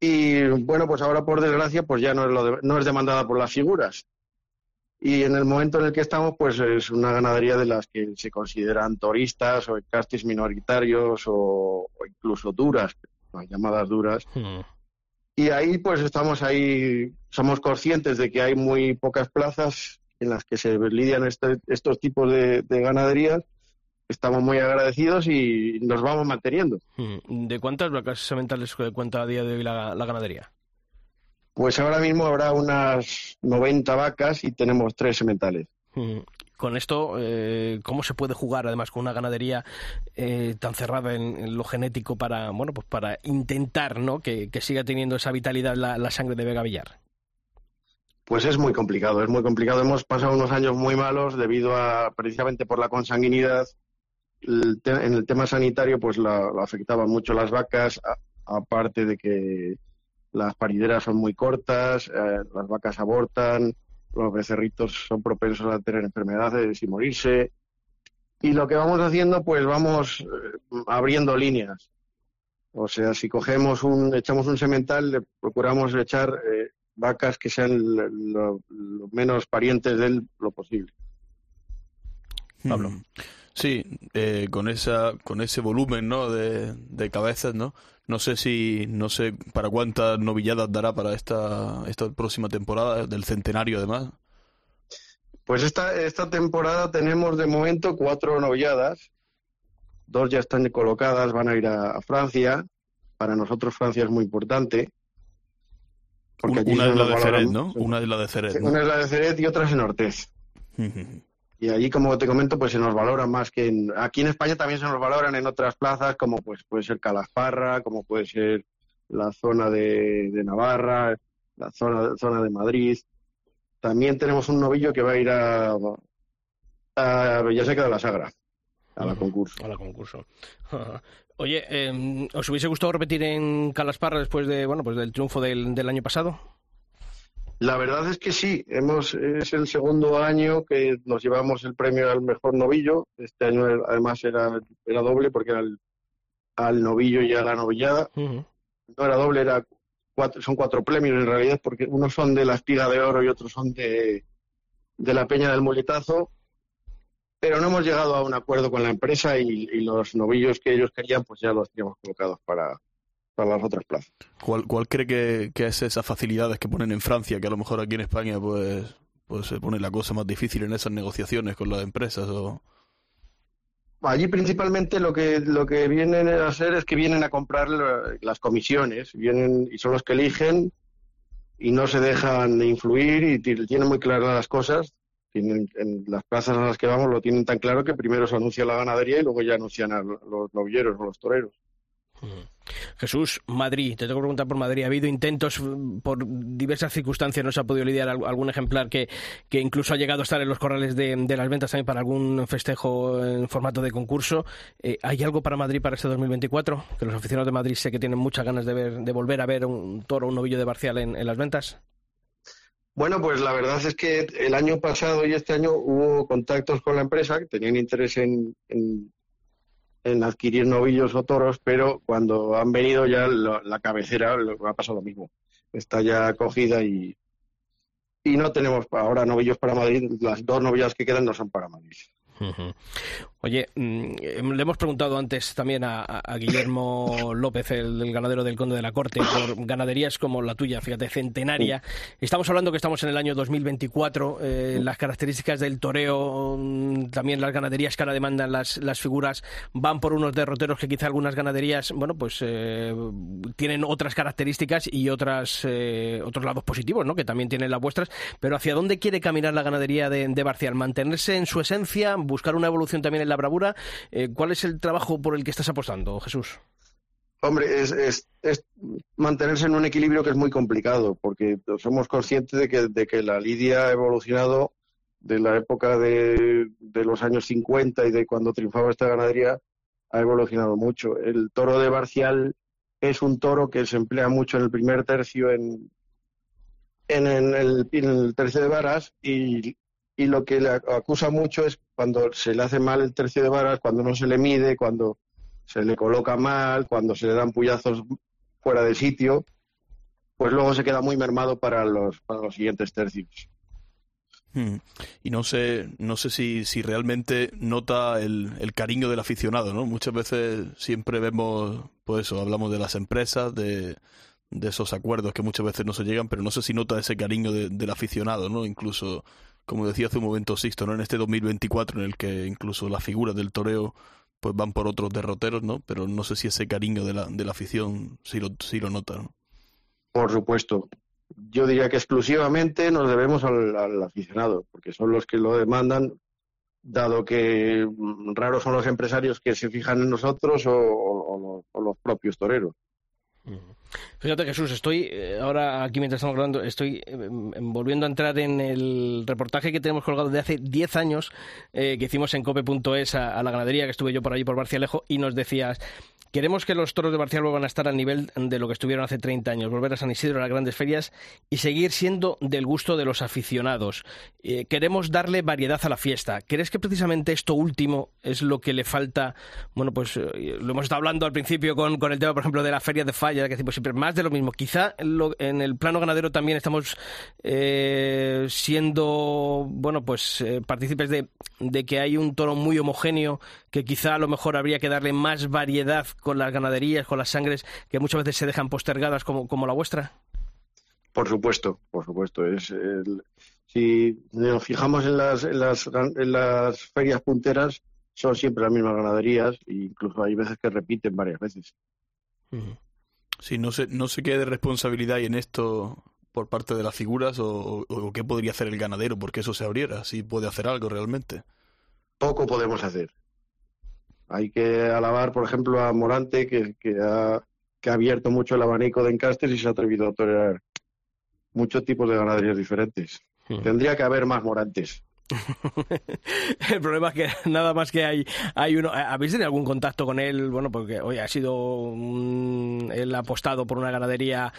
Y bueno, pues ahora por desgracia, pues ya no es, lo no es demandada por las figuras. Y en el momento en el que estamos, pues es una ganadería de las que se consideran turistas o castis minoritarios o, incluso duras, llamadas duras. Hmm. Y ahí pues estamos ahí, somos conscientes de que hay muy pocas plazas en las que se lidian este, estos tipos de, ganaderías. Estamos muy agradecidos y nos vamos manteniendo. Hmm. ¿De cuántas vacas sementales cuenta a día de hoy la ganadería? Pues ahora mismo habrá unas 90 vacas y tenemos tres sementales. Mm. Con esto, eh, ¿cómo se puede jugar además con una ganadería eh, tan cerrada en, lo genético para, bueno, pues para intentar ¿no? que, siga teniendo esa vitalidad la, sangre de Vega Villar? Pues es muy complicado, es muy complicado. Hemos pasado unos años muy malos debido a, precisamente por la consanguinidad. En el tema sanitario, pues lo afectaban mucho las vacas, aparte de que las parideras son muy cortas, eh, las vacas abortan, los becerritos son propensos a tener enfermedades y morirse. Y lo que vamos haciendo, pues vamos eh, abriendo líneas. O sea, si cogemos un, echamos un semental, le procuramos echar eh, vacas que sean lo, menos parientes de él lo posible. Pablo. Sí, con esa, con ese volumen, ¿no? De, de cabezas, ¿no? No sé si, no sé para cuántas novilladas dará para esta, esta próxima temporada, del centenario además. Pues esta, esta temporada tenemos de momento cuatro novilladas. Dos ya están colocadas, van a ir a, Francia. Para nosotros Francia es muy importante. Porque una es la de Ceret, ¿no? Una es la de Ceret. Una es la de Ceret y otra es en Ortez. Y allí, como te comento, pues se nos valora más que en... Aquí en España también se nos valoran en otras plazas, como pues puede ser Calasparra, como puede ser la zona de, Navarra, la zona, zona de Madrid. También tenemos un novillo que va a ir a, a Villaseca de la Sagra, a la concurso. A la concurso. Oye, em, ¿os hubiese gustado repetir en Calasparra después de bueno pues del triunfo del, del año pasado? La verdad es que sí, hemos, es el segundo año que nos llevamos el premio al mejor novillo. Este año además era, era doble porque era al novillo y a la novillada. No era doble, era cuatro, son cuatro premios en realidad porque unos son de la espiga de oro y otros son de, de la peña del muletazo. Pero no hemos llegado a un acuerdo con la empresa y, y los novillos que ellos querían pues ya los teníamos colocados para, para las otras plazas. ¿Cuál, cuál cree que, que, es esas facilidades que ponen en Francia, que a lo mejor aquí en España pues, pues se pone la cosa más difícil en esas negociaciones con las empresas? O... Allí principalmente lo que, lo que vienen a hacer es que vienen a comprar las comisiones, vienen y son los que eligen y no se dejan influir y tienen muy claras las cosas. Tienen, en las plazas a las que vamos lo tienen tan claro que primero se anuncia la ganadería y luego ya anuncian a los novilleros o los toreros. Jesús, Madrid, te tengo que preguntar por Madrid. Ha habido intentos mm, por diversas circunstancias, no se ha podido lidiar algún ejemplar que, que incluso ha llegado a estar en los corrales de, las ventas también para algún festejo en formato de concurso. Eh, ¿Hay algo para Madrid para este 2024? Que los aficionados de Madrid sé que tienen muchas ganas de, ver, de volver a ver un toro, un novillo de Barcial en, las ventas. Bueno, pues la verdad es que el año pasado y este año hubo contactos con la empresa que tenían interés en en adquirir novillos o toros, pero cuando han venido ya la cabecera ha pasado lo mismo. Está ya cogida y, y no tenemos ahora novillos para Madrid. Las dos novillas que quedan no son para Madrid. Oye, mm, le hemos preguntado antes también a, Guillermo López, el, ganadero del Conde de la Corte, por ganaderías como la tuya, fíjate, centenaria. Estamos hablando que estamos en el año 2024, eh, las características del toreo, mm, también las ganaderías que ahora demandan las, las figuras, van por unos derroteros que quizá algunas ganaderías, bueno, pues eh, tienen otras características y otras eh, otros lados positivos, ¿no? Que también tienen las vuestras, pero ¿hacia dónde quiere caminar la ganadería de, de Barcial? ¿Mantenerse en su esencia? buscar una evolución también en la bravura. Eh, ¿Cuál es el trabajo por el que estás apostando, Jesús? Hombre, es, mantenerse en un equilibrio que es muy complicado, porque somos conscientes de que, de la lidia ha evolucionado de la época de, los años 50 y de cuando triunfaba esta ganadería, ha evolucionado mucho. El toro de Barcial es un toro que se emplea mucho en el primer tercio, en, en, el, en el tercio de varas, y, y lo que le acusa mucho es cuando se le hace mal el tercio de varas, cuando no se le mide, cuando se le coloca mal, cuando se le dan puyazos fuera de sitio, pues luego se queda muy mermado para los, para los siguientes tercios. Hmm. Y no sé, no sé si, si realmente nota el, el, cariño del aficionado, ¿no? Muchas veces siempre vemos, pues eso, hablamos de las empresas, de, de esos acuerdos que muchas veces no se llegan, pero no sé si nota ese cariño del aficionado, ¿no? Incluso como decía hace un momento Sisto, ¿no? En este 2024 en el que incluso las figuras del toreo pues van por otros derroteros, ¿no? Pero no sé si ese cariño de la, de la afición sí lo, sí lo nota, Por supuesto. yo diría que exclusivamente nos debemos al, aficionado, porque son los que lo demandan, dado que mm, raros son los empresarios que se fijan en nosotros o, los propios toreros. Fíjate Jesús, estoy eh, ahora aquí mientras estamos hablando, estoy eh, volviendo a entrar en el reportaje que tenemos colgado de hace 10 años eh, que hicimos en cope.es a, a, la ganadería, que estuve yo por allí por Barcialejo, y nos decías, Queremos que los toros de Barcial vuelvan a estar al nivel de lo que estuvieron hace 30 años, volver a San Isidro a las grandes ferias y seguir siendo del gusto de los aficionados. Eh, queremos darle variedad a la fiesta. ¿Crees que precisamente esto último es lo que le falta? Bueno, pues eh, lo hemos estado hablando al principio con, con, el tema, por ejemplo, de la feria de falla, que decimos siempre más de lo mismo. Quizá en el plano ganadero también estamos eh, siendo, bueno, pues partícipes de, de que hay un toro muy homogéneo que quizá a lo mejor habría que darle más variedad con las ganaderías, con las sangres que muchas veces se dejan postergadas como, como la vuestra? Por supuesto, por supuesto. Es si nos fijamos en las, en las, en las ferias punteras, son siempre las mismas ganaderías e incluso hay veces que repiten varias veces. Sí, no sé, no sé qué de responsabilidad hay en esto por parte de las figuras o, o, qué podría hacer el ganadero porque eso se abriera, si puede hacer algo realmente. Poco podemos hacer. Hay que alabar, por ejemplo, a Morante, que, que, ha, que ha abierto mucho el abanico de encastes y se ha atrevido a torear muchos tipos de ganaderías diferentes. Hmm. Tendría que haber más Morantes. el problema es que nada más que hay, hay uno. ¿Habéis tenido algún contacto con él? Bueno, porque hoy ha sido un, él ha apostado por una ganadería,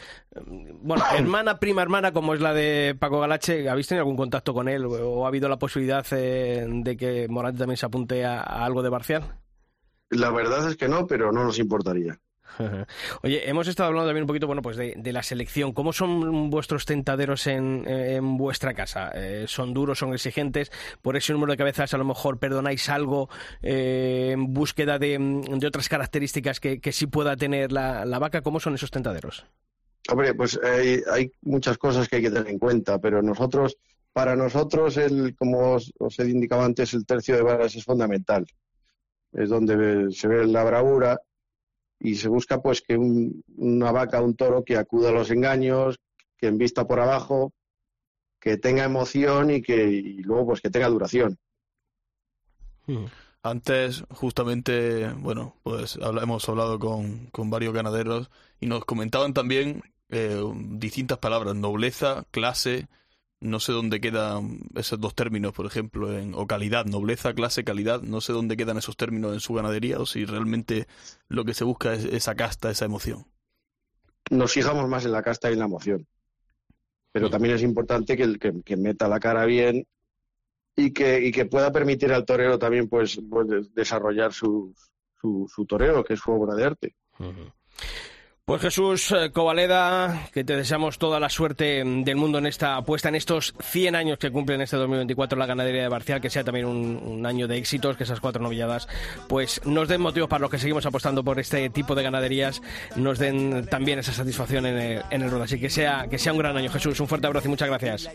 bueno, hermana, prima hermana, como es la de Paco Galache. ¿Habéis tenido algún contacto con él o ha habido la posibilidad eh, de que Morante también se apunte a, a algo de Barcial? La verdad es que no, pero no nos importaría. Oye, hemos estado hablando también un poquito, bueno, pues de, la selección. ¿Cómo son vuestros tentaderos en, en vuestra casa? Eh, ¿Son duros, son exigentes? ¿Por ese número de cabezas a lo mejor perdonáis algo eh, en búsqueda de, de, otras características que, que sí pueda tener la, la, vaca? ¿Cómo son esos tentaderos? Hombre, pues hay, hay, muchas cosas que hay que tener en cuenta, pero nosotros, para nosotros, el, como os, os he indicado antes, el tercio de varas es fundamental es donde se ve la bravura y se busca pues que una vaca, un toro que acuda a los engaños, que vista por abajo, que tenga emoción y que luego pues que tenga duración. Hmm. Antes, justamente, bueno, pues hemos hablado con, con varios ganaderos y nos comentaban también eh, distintas palabras, nobleza, clase, no sé dónde quedan esos dos términos, por ejemplo, en, o calidad, nobleza, clase, calidad, no sé dónde quedan esos términos en su ganadería o si realmente lo que se busca es esa casta, esa emoción. Nos fijamos más en la casta y en la emoción. Pero también es importante que, el, que, meta la cara bien y que, y que pueda permitir al torero también pues, pues desarrollar su, su, su, toreo, que es su obra de arte. Pues Jesús eh, Covaleda, que te deseamos toda la suerte del mundo en esta apuesta, en estos 100 años que cumplen este 2024 la ganadería de Barcial, que sea también un, año de éxitos, que esas cuatro novilladas pues nos den motivos para los que seguimos apostando por este tipo de ganaderías, nos den también esa satisfacción en el, en el Así que sea, que sea un gran año, Jesús. Un fuerte abrazo y muchas gracias.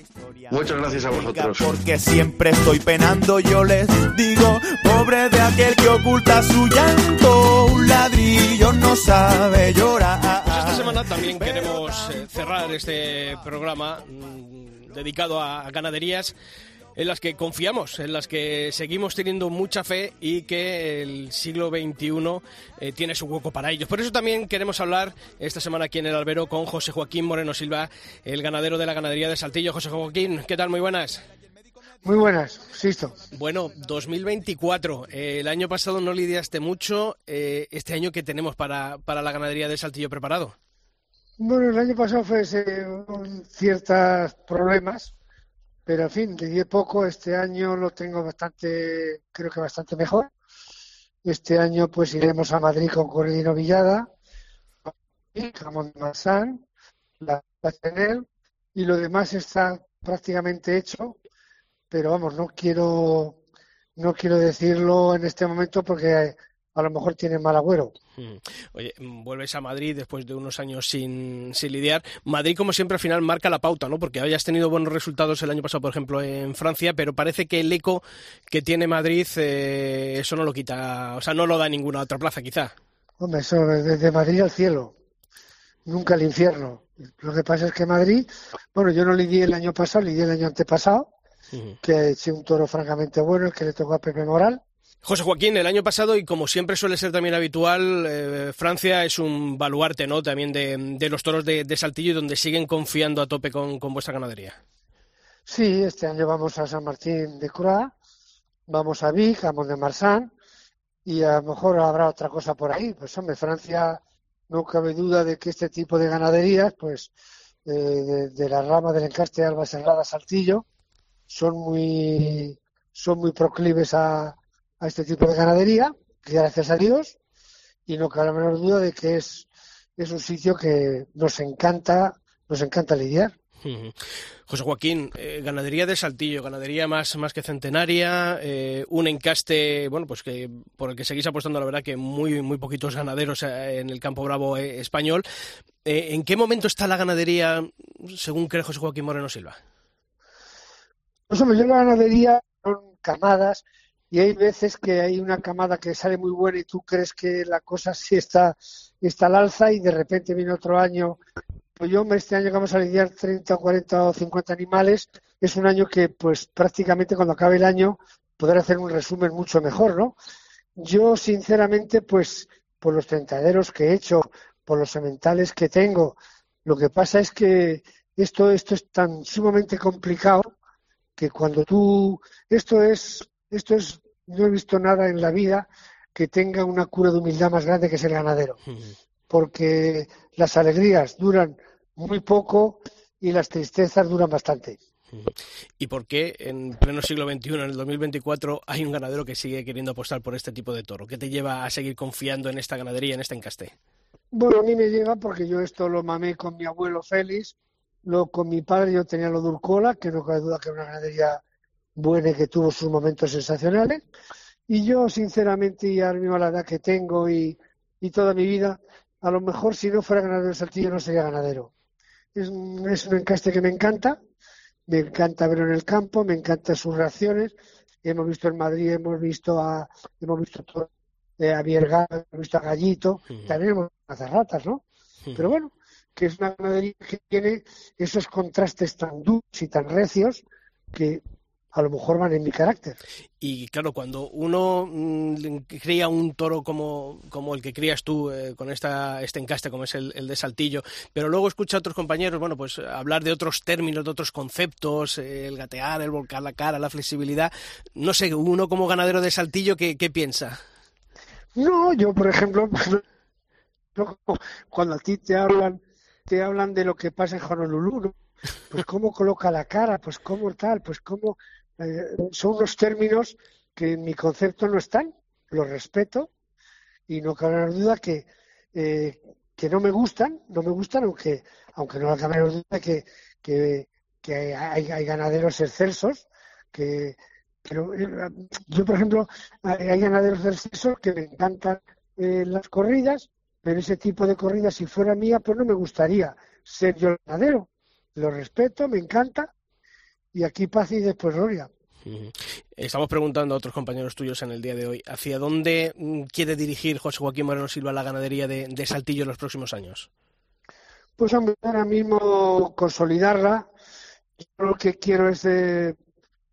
Muchas gracias a vosotros. Porque siempre estoy penando, yo les digo, pobre de aquel que oculta su llanto, un ladrillo no sabe llorar. Esta semana también queremos eh, cerrar este programa mm, dedicado a ganaderías en las que confiamos, en las que seguimos teniendo mucha fe y que el siglo XXI eh, tiene su hueco para ellos. Por eso también queremos hablar esta semana aquí en el albero con José Joaquín Moreno Silva, el ganadero de la ganadería de Saltillo. José Joaquín, ¿qué tal? Muy buenas. Muy buenas, Sisto. Bueno, 2024. Eh, el año pasado no lidiaste mucho. Eh, este año, ¿qué tenemos para, para la ganadería de Saltillo preparado? Bueno, el año pasado fue con ciertos problemas, pero en fin, lidié poco. Este año lo tengo bastante, creo que bastante mejor. Este año pues iremos a Madrid con Corredino Villada, Jamón de la, la y lo demás está prácticamente hecho pero vamos, no quiero no quiero decirlo en este momento porque a lo mejor tiene mal agüero. Hmm. Oye, vuelves a Madrid después de unos años sin, sin, lidiar. Madrid, como siempre, al final marca la pauta, ¿no? Porque hayas tenido buenos resultados el año pasado, por ejemplo, en Francia, pero parece que el eco que tiene Madrid, eh, eso no lo quita, o sea, no lo da ninguna otra plaza, quizá. Hombre, eso desde Madrid al cielo. nunca el infierno. Lo que pasa es que Madrid, bueno, yo no lidié el año pasado, lidié el año antepasado, que es un toro francamente bueno, el que le tocó a Pepe Moral. José Joaquín, el año pasado, y como siempre suele ser también habitual, eh, Francia es un baluarte ¿no? también de, los toros de, Saltillo y donde siguen confiando a tope con, vuestra ganadería. Sí, este año vamos a San Martín de Croix, vamos a Vic, a Mont de y a lo mejor habrá otra cosa por ahí. Pues hombre, Francia no cabe duda de que este tipo de ganaderías, pues eh, de, la rama del encaste Alba Serrada Saltillo, son muy, son muy proclives a, a este tipo de ganadería, gracias a Dios, y no cabe la menor duda de que es, es un sitio que nos encanta, nos encanta lidiar. José Joaquín, eh, ganadería de Saltillo, ganadería más, más que centenaria, eh, un encaste, bueno, pues que por el que seguís apostando, la verdad que muy, muy poquitos ganaderos eh, en el campo bravo español. ¿En qué momento está la ganadería, según cree José Joaquín Moreno Silva? Pues hombre, yo la ganadería son camadas y hay veces que hay una camada que sale muy buena y tú crees que la cosa sí está, está al alza y de repente viene otro año pues yo este año que vamos a lidiar 30, 40 o 50 animales, es un año que pues prácticamente cuando acabe el año podré hacer un resumen mucho mejor, ¿no? Yo sinceramente pues por los tentaderos que he hecho, por los sementales que tengo, lo que pasa es que esto, esto es tan sumamente complicado que cuando tú, esto es, esto es, no he visto nada en la vida que tenga una cura de humildad más grande que es el ganadero. Porque las alegrías duran muy poco y las tristezas duran bastante. ¿Y por qué en pleno siglo XXI, en el 2024, hay un ganadero que sigue queriendo apostar por este tipo de toro? ¿Qué te lleva a seguir confiando en esta ganadería, en este encaste? Bueno, a mí me llega porque yo esto lo mamé con mi abuelo Félix, lo, con mi padre yo tenía lo Durcola, que no cabe duda que es una ganadería buena y que tuvo sus momentos sensacionales. Y yo, sinceramente, y ahora mismo la edad que tengo y, y toda mi vida, a lo mejor si no fuera ganadero de Saltillo no sería ganadero es un, es un encaste que me encanta, me encanta verlo en el campo, me encantan sus reacciones. Hemos visto en Madrid, hemos visto a, hemos visto eh, a Vierga, hemos visto a Gallito, también hemos visto a ratas, ¿no? Pero bueno, que es una ganadería que tiene esos contrastes tan duros y tan recios que a lo mejor van en mi carácter. Y claro, cuando uno mm, cría un toro como, como el que crías tú, eh, con esta, este encaste como es el, de Saltillo, pero luego escucha a otros compañeros, bueno, pues hablar de otros términos, de otros conceptos, eh, el gatear, el volcar la cara, la flexibilidad, no sé, uno como ganadero de Saltillo, ¿qué, qué piensa? No, yo, por ejemplo, cuando a ti te hablan, te hablan de lo que pasa en Honolulu, pues cómo coloca la cara, pues cómo tal, pues cómo eh, son unos términos que en mi concepto no están, los respeto y no cabe duda que, eh, que no me gustan, no me gustan, aunque, aunque no cabe duda que, que, hay, hay, ganaderos excelsos, que, pero eh, yo, por ejemplo, hay, ganaderos excelsos que me encantan las corridas, pero ese tipo de corridas, si fuera mía, pues no me gustaría ser yo el ganadero. Lo respeto, me encanta, y aquí paz y después gloria. Estamos preguntando a otros compañeros tuyos en el día de hoy, ¿hacia dónde mm, quiere dirigir José Joaquín Moreno Silva la ganadería de, Saltillo en los próximos años? Pues ahora mismo consolidarla. Yo lo que quiero es eh,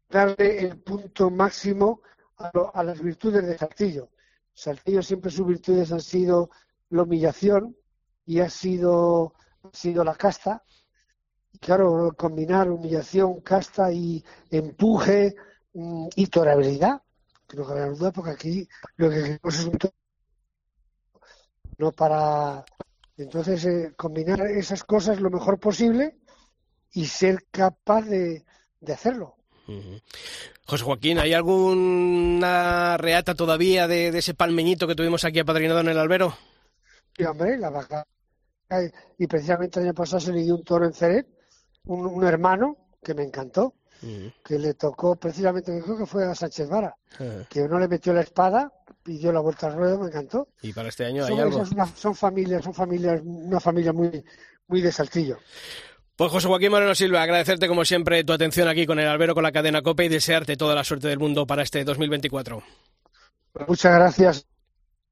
darle el punto máximo a, las virtudes de Saltillo. Saltillo siempre sus virtudes han sido la humillación y ha sido, ha sido la casta claro, combinar humillación, casta y empuje mm, y torabilidad. Que la duda porque aquí lo que queremos es un no para entonces eh, combinar esas cosas lo mejor posible y ser capaz de, hacerlo. José Joaquín, ¿hay alguna reata todavía de, ese palmeñito que tuvimos aquí apadrinado en el albero? Sí, hombre, la vaca. Y precisamente el año pasado se le dio un toro en Ceret un, hermano que me encantó, que le tocó precisamente, creo que fue a Sánchez Vara, que uno le metió la espada, pidió la vuelta al ruedo, me encantó. Y para este año hay son, algo. son familias, son familias, una familia muy, muy de Saltillo. Pues José Joaquín Moreno Silva, agradecerte como siempre tu atención aquí con el albero con la cadena COPE y desearte toda la suerte del mundo para este 2024. Muchas gracias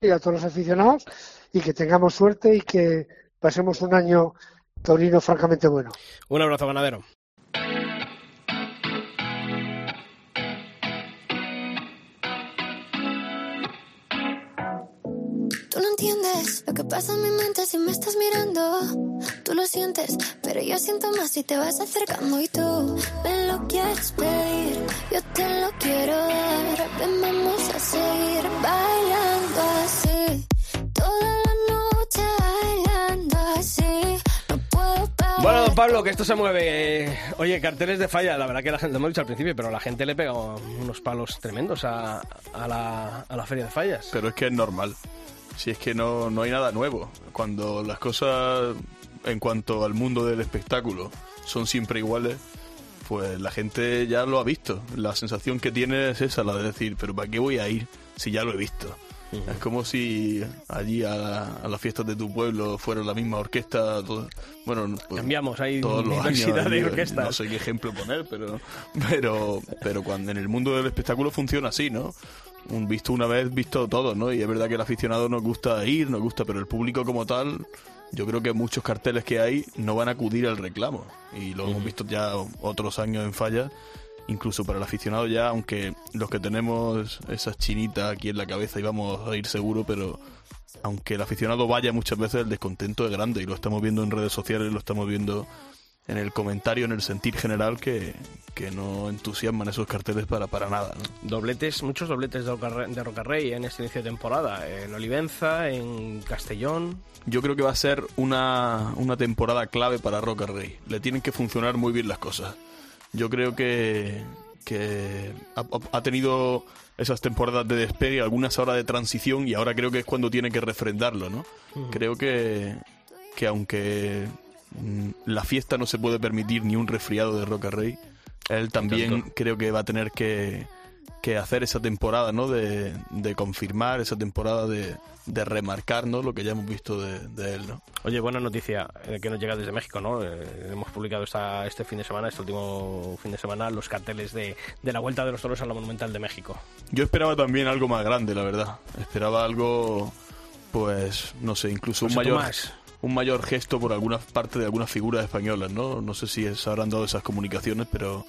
a todos los aficionados y que tengamos suerte y que pasemos un año taurino francamente bueno. Un abrazo, ganadero. Tú no entiendes lo que pasa en mi mente si me estás mirando. Tú lo sientes, pero yo siento más si te vas acercando y tú me lo quieres pedir. Yo te lo quiero dar. Ven, vamos a seguir bailando así. Toda la noche Bueno, don Pablo, que esto se mueve. Oye, carteles de falla, la verdad que la gente, lo hemos dicho al principio, pero la gente le pega unos palos tremendos a, a la, a la feria de fallas. Pero es que es normal. Si es que no, no hay nada nuevo. Cuando las cosas en cuanto al mundo del espectáculo son siempre iguales, pues la gente ya lo ha visto. La sensación que tiene es esa, la de decir, pero ¿para qué voy a ir si ya lo he visto? Es como si allí a, la- a las fiestas de tu pueblo fuera la misma orquesta. todo- bueno, pues, Cambiamos, hay todos los diversidad años, de yo orquestas. No sé qué ejemplo poner, pero, pero, pero cuando en el mundo del espectáculo funciona así, ¿no? Un visto una vez, visto todo, ¿no? Y es verdad que el aficionado nos gusta ir, nos gusta, pero el público como tal, yo creo que muchos carteles que hay no van a acudir al reclamo. Y lo hemos visto ya otros años en fallas. Incluso para el aficionado ya, aunque los que tenemos esas chinitas aquí en la cabeza y vamos a ir seguro, pero aunque el aficionado vaya muchas veces el descontento es grande y lo estamos viendo en redes sociales, lo estamos viendo en el comentario, en el sentir general que, que no entusiasman esos carteles para, para nada. ¿no? Dobletes, muchos dobletes de, Rocarre- de Rocarrey en este inicio de temporada. En Olivenza, en Castellón. Yo creo que va a ser una, una temporada clave para Roca Rey. Le tienen que funcionar muy bien las cosas. Yo creo que, que ha, ha tenido esas temporadas de despegue, algunas horas de transición y ahora creo que es cuando tiene que refrendarlo, ¿no? Creo que, que aunque mm, la fiesta no se puede permitir ni un resfriado de Roca Rey, él también creo que va a tener que, que hacer esa temporada, ¿no? De, de confirmar, esa temporada de, de remarcar, ¿no? Lo que ya hemos visto de, de él, ¿no? Oye, buena noticia eh, que nos llega desde México, ¿no? Eh, hemos publicado esta, este fin de semana, este último fin de semana, los carteles de, de la Vuelta de los Toros a la Monumental de México. Yo esperaba también algo más grande, la verdad. Esperaba algo, pues, no sé, incluso un José mayor, Tomás. un mayor gesto por alguna parte de algunas figuras españolas, ¿no? No sé si se habrán dado esas comunicaciones, pero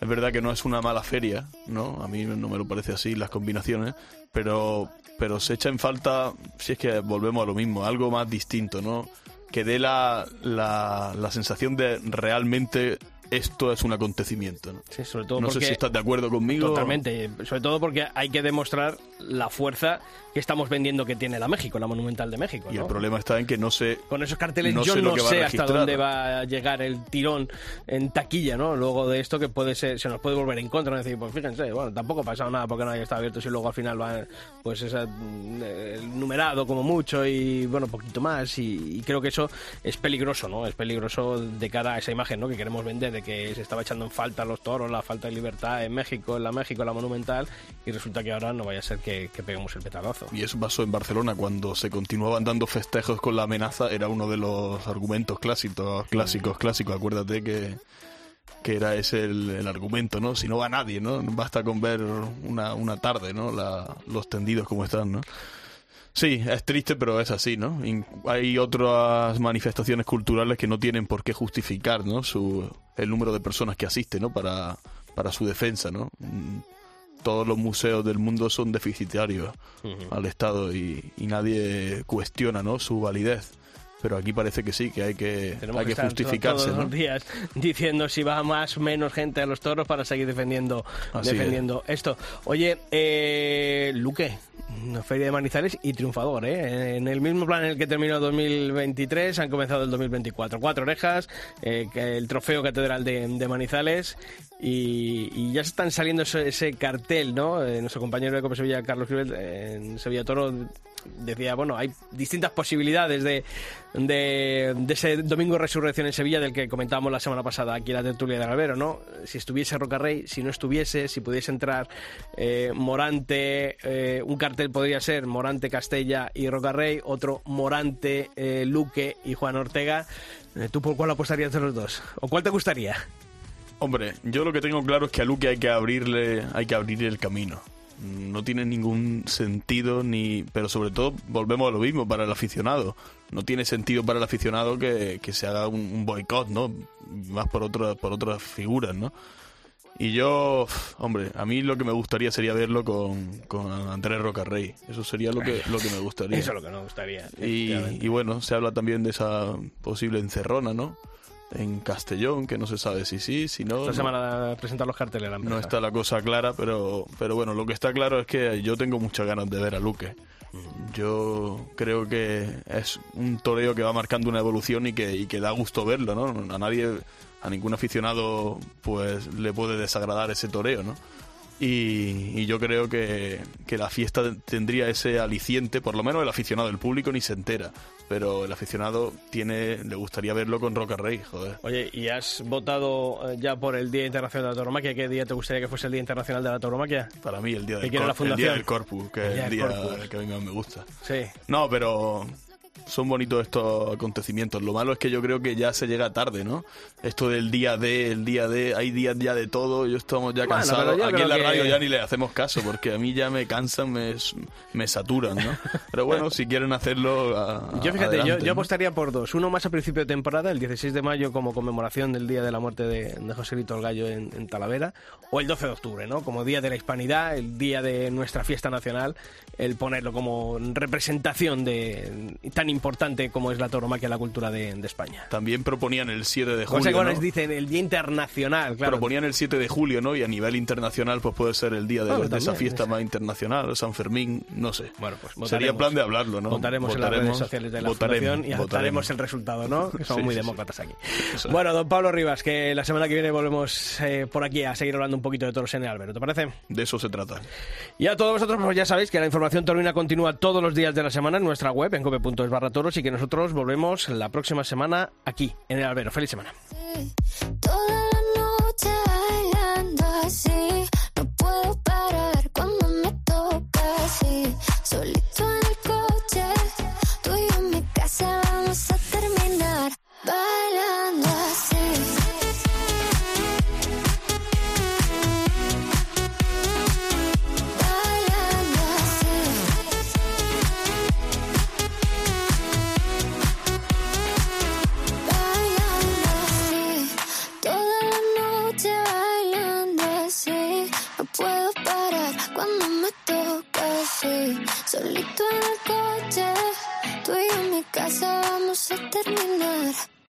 es verdad que no es una mala feria, ¿no? A mí no me lo parece así las combinaciones, pero, pero se echa en falta, si es que volvemos a lo mismo, algo más distinto, ¿no? Que dé la, la, la sensación de realmente esto es un acontecimiento, ¿no? Sí, sobre todo no sé si estás de acuerdo conmigo. Totalmente, sobre todo porque hay que demostrar la fuerza que estamos vendiendo que tiene la México, la Monumental de México. Y ¿no? el problema está en que no sé. Con esos carteles no yo sé no sé hasta dónde va a llegar el tirón en taquilla, ¿no? Luego de esto que puede ser, se nos puede volver en contra, ¿no? decir, pues fíjense, bueno, tampoco ha pasado nada porque no haya estado abierto si luego al final va, pues esa, el numerado como mucho y bueno, poquito más y, y creo que eso es peligroso, ¿no? Es peligroso de cara a esa imagen, ¿no? Que queremos vender que se estaba echando en falta los toros, la falta de libertad en México, en la México, en la Monumental y resulta que ahora no vaya a ser que, que peguemos el petardazo. Y eso pasó en Barcelona cuando se continuaban dando festejos con la amenaza. Era uno de los argumentos clásicos, clásicos, clásicos. Acuérdate que, que era ese el, argumento, ¿no? Si no va nadie, ¿no? Basta con ver una, una tarde, ¿no? Los tendidos como están, ¿no? Sí, es triste, pero es así, ¿no? Hay otras manifestaciones culturales que no tienen por qué justificar, ¿no? Su, el número de personas que asisten, ¿no? Para, para su defensa, ¿no? Mm, Todos los museos del mundo son deficitarios al Estado y, y nadie cuestiona, ¿no? Su validez. Pero aquí parece que sí, que hay que, Tenemos hay que justificarse, todos ¿no? los días diciendo si va más o menos gente a los toros para seguir defendiendo, Así defendiendo esto. Oye, eh, Luque, feria de Manizales y triunfador, ¿eh? En el mismo plan en el que terminó 2023, han comenzado el 2024. Cuatro orejas, eh, el trofeo catedral de, de Manizales y, y ya se están saliendo ese, ese cartel, ¿no? Eh, nuestro compañero de Copa Sevilla, Carlos Cribel, en Sevilla Toro, decía, bueno, hay distintas posibilidades de, ese domingo resurrección en Sevilla del que comentábamos la semana pasada aquí en la tertulia de Albero, ¿no? Si estuviese Rocarrey, si no estuviese, si pudiese entrar eh, Morante, eh, un cartel podría ser Morante, Castella y Rocarrey, otro Morante, eh, Luque y Juan Ortega. ¿Tú por cuál apostarías de los dos? ¿O cuál te gustaría? Hombre, yo lo que tengo claro es que a Luque hay que abrirle, hay que abrirle el camino. No tiene ningún sentido ni, pero sobre todo volvemos a lo mismo para el aficionado. No tiene sentido para el aficionado que, que se haga un, un boicot, ¿no? Más por otras por otras figuras, ¿no? Y yo, hombre, a mí lo que me gustaría sería verlo con, con Andrés Rocarrey. Eso sería lo que, lo que me gustaría. Eso es lo que nos gustaría. Y, y bueno, se habla también de esa posible encerrona, ¿no? En Castellón, que no se sabe si sí, si no. Esta no. semana presentar los carteles. la No está la cosa clara, pero, pero bueno, lo que está claro es que yo tengo muchas ganas de ver a Luque. Yo creo que es un toreo que va marcando una evolución y que, y que da gusto verlo, ¿no? A nadie, a ningún aficionado, pues le puede desagradar ese toreo, ¿no? Y, y yo creo que, que la fiesta tendría ese aliciente, por lo menos el aficionado, el público ni se entera, pero el aficionado tiene, le gustaría verlo con Roca Rey, joder. Oye, ¿y has votado eh, ya por el Día Internacional de la Tauromaquia? ¿Qué día te gustaría que fuese el Día Internacional de la Tauromaquia? Para mí el día ¿Qué del, la cor- el día fundación? del Corpus, que El es el día que a mí más me gusta. Sí. No, pero son bonitos estos acontecimientos. Lo malo es que yo creo que ya se llega tarde, ¿no? Esto del día de, el día de, hay días ya de todo, yo estamos ya Bueno, cansados. yo Aquí en la que- radio ya ni le hacemos caso, porque a mí ya me cansan, me, me saturan, ¿no? Pero bueno, si quieren hacerlo, a- Yo fíjate, yo, adelante, yo ¿no? apostaría por dos. Uno más a principio de temporada, el 16 de mayo como conmemoración del día de la muerte de, de José Vito el Gallo en, en Talavera, o el 12 de octubre, ¿no? Como día de la hispanidad, el día de nuestra fiesta nacional, el ponerlo como representación de tan importante como es la tauromaquia en la cultura de, de España. También proponían el 7 de julio, ahora ¿no? les dicen el Día Internacional, claro. Proponían el 7 de julio, ¿no? Y a nivel internacional, pues puede ser el día de, Bueno, de esa fiesta más internacional, San Fermín, no sé. Bueno, pues Sería votaremos. plan de hablarlo, ¿no? Votaremos, en las redes sociales de la votaremos, Fundación y votaremos. el resultado, ¿no? Que somos Sí, muy sí, sí. demócratas aquí. Eso. Bueno, don Pablo Rivas, que la semana que viene volvemos eh, por aquí a seguir hablando un poquito de toros en el Albero, ¿te parece? De eso se trata. Y a todos vosotros, pues ya sabéis que la información taurina continúa todos los días de la semana en nuestra web, en cope.es barra toros, y que nosotros volvemos la próxima semana aquí, en el Albero. ¡Feliz semana! Bailando así, cuando me toca así. Solito en el coche, tú y yo en mi casa vamos a terminar.